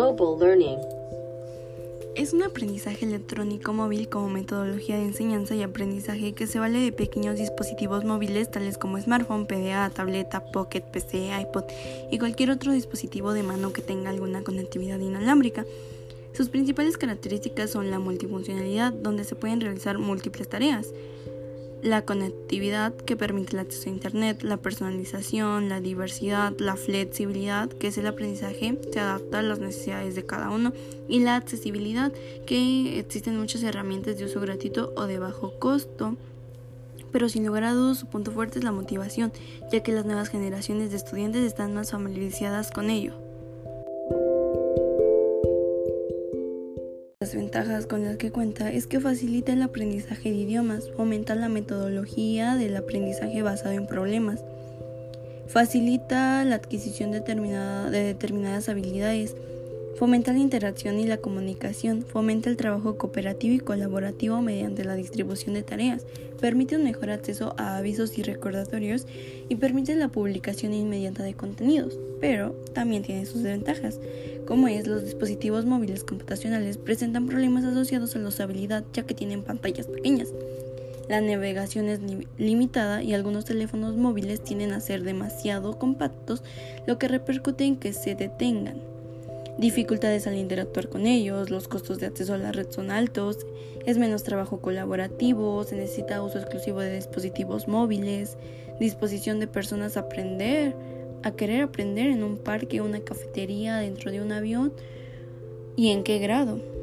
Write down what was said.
Mobile Learning es un aprendizaje electrónico móvil como metodología de enseñanza y aprendizaje que se vale de pequeños dispositivos móviles tales como smartphone, PDA, tableta, pocket, PC, iPod y cualquier otro dispositivo de mano que tenga alguna conectividad inalámbrica. Sus principales características son la multifuncionalidad, donde se pueden realizar múltiples tareas, la conectividad que permite el acceso a Internet, la personalización, la diversidad, la flexibilidad, que es el aprendizaje, se adapta a las necesidades de cada uno, y la accesibilidad, que existen muchas herramientas de uso gratuito o de bajo costo. Pero sin lugar a dudas su punto fuerte es la motivación, ya que las nuevas generaciones de estudiantes están más familiarizadas con ello. Las ventajas con las que cuenta es que facilita el aprendizaje de idiomas, fomenta la metodología del aprendizaje basado en problemas, facilita la adquisición de determinadas habilidades, fomenta la interacción y la comunicación, fomenta el trabajo cooperativo y colaborativo mediante la distribución de tareas, permite un mejor acceso a avisos y recordatorios y permite la publicación inmediata de contenidos, pero también tiene sus desventajas, como es los dispositivos móviles computacionales presentan problemas asociados a la usabilidad ya que tienen pantallas pequeñas. La navegación es limitada y algunos teléfonos móviles tienden a ser demasiado compactos, lo que repercute en que se detengan dificultades al interactuar con ellos, los costos de acceso a la red son altos, es menos trabajo colaborativo, se necesita uso exclusivo de dispositivos móviles, disposición de personas a aprender, a querer aprender en un parque, una cafetería, dentro de un avión y en qué grado.